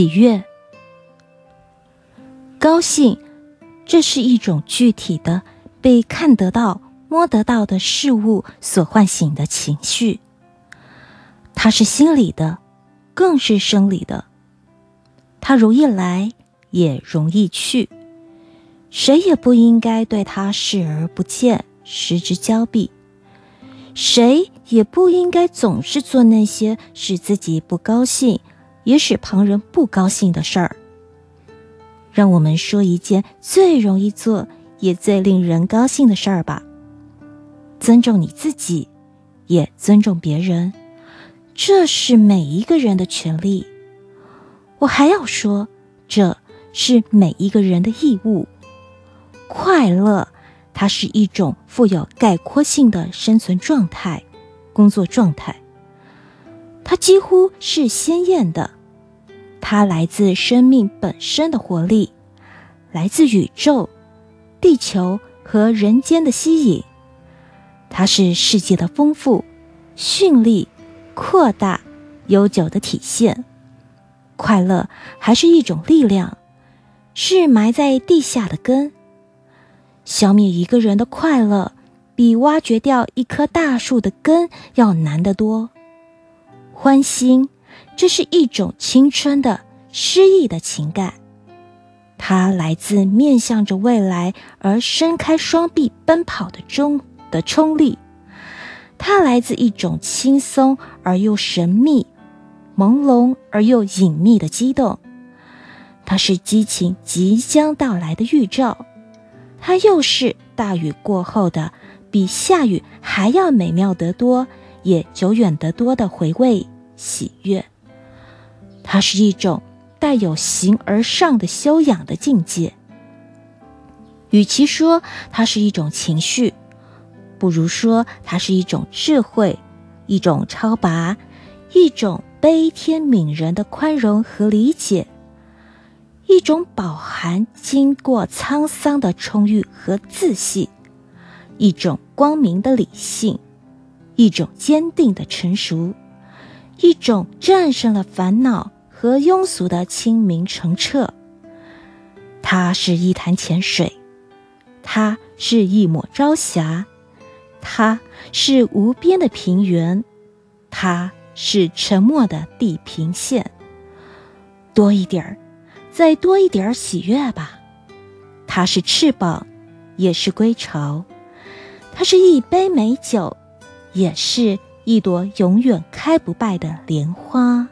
喜悦、高兴，这是一种具体的、被看得到、摸得到的事物所唤醒的情绪。它是心理的，更是生理的。它容易来，也容易去，谁也不应该对它视而不见、失之交臂。谁也不应该总是做那些使自己不高兴。也使旁人不高兴的事儿。让我们说一件最容易做也最令人高兴的事儿吧。尊重你自己，也尊重别人，这是每一个人的权利。我还要说，这是每一个人的义务。快乐，它是一种富有概括性的生存状态、工作状态。它几乎是鲜艳的，它来自生命本身的活力，来自宇宙、地球和人间的吸引。它是世界的丰富、绚丽、扩大、悠久的体现。快乐还是一种力量，是埋在地下的根。消灭一个人的快乐，比挖掘掉一棵大树的根要难得多。欢欣，这是一种青春的诗意的情感，它来自面向着未来而伸开双臂奔跑的中的冲力，它来自一种轻松而又神秘、朦胧而又隐秘的激动，它是激情即将到来的预兆，它又是大雨过后的比下雨还要美妙得多。也久远得多的回味。喜悦，它是一种带有形而上的修养的境界。与其说它是一种情绪，不如说它是一种智慧，一种超拔，一种悲天悯人的宽容和理解，一种饱含经过沧桑的充裕和自信，一种光明的理性。一种坚定的成熟，一种战胜了烦恼和庸俗的清明澄澈。它是一潭浅水，它是一抹朝霞，它是无边的平原，它是沉默的地平线。多一点儿，再多一点儿喜悦吧。它是翅膀，也是归巢。它是一杯美酒。也是一朵永远开不败的莲花。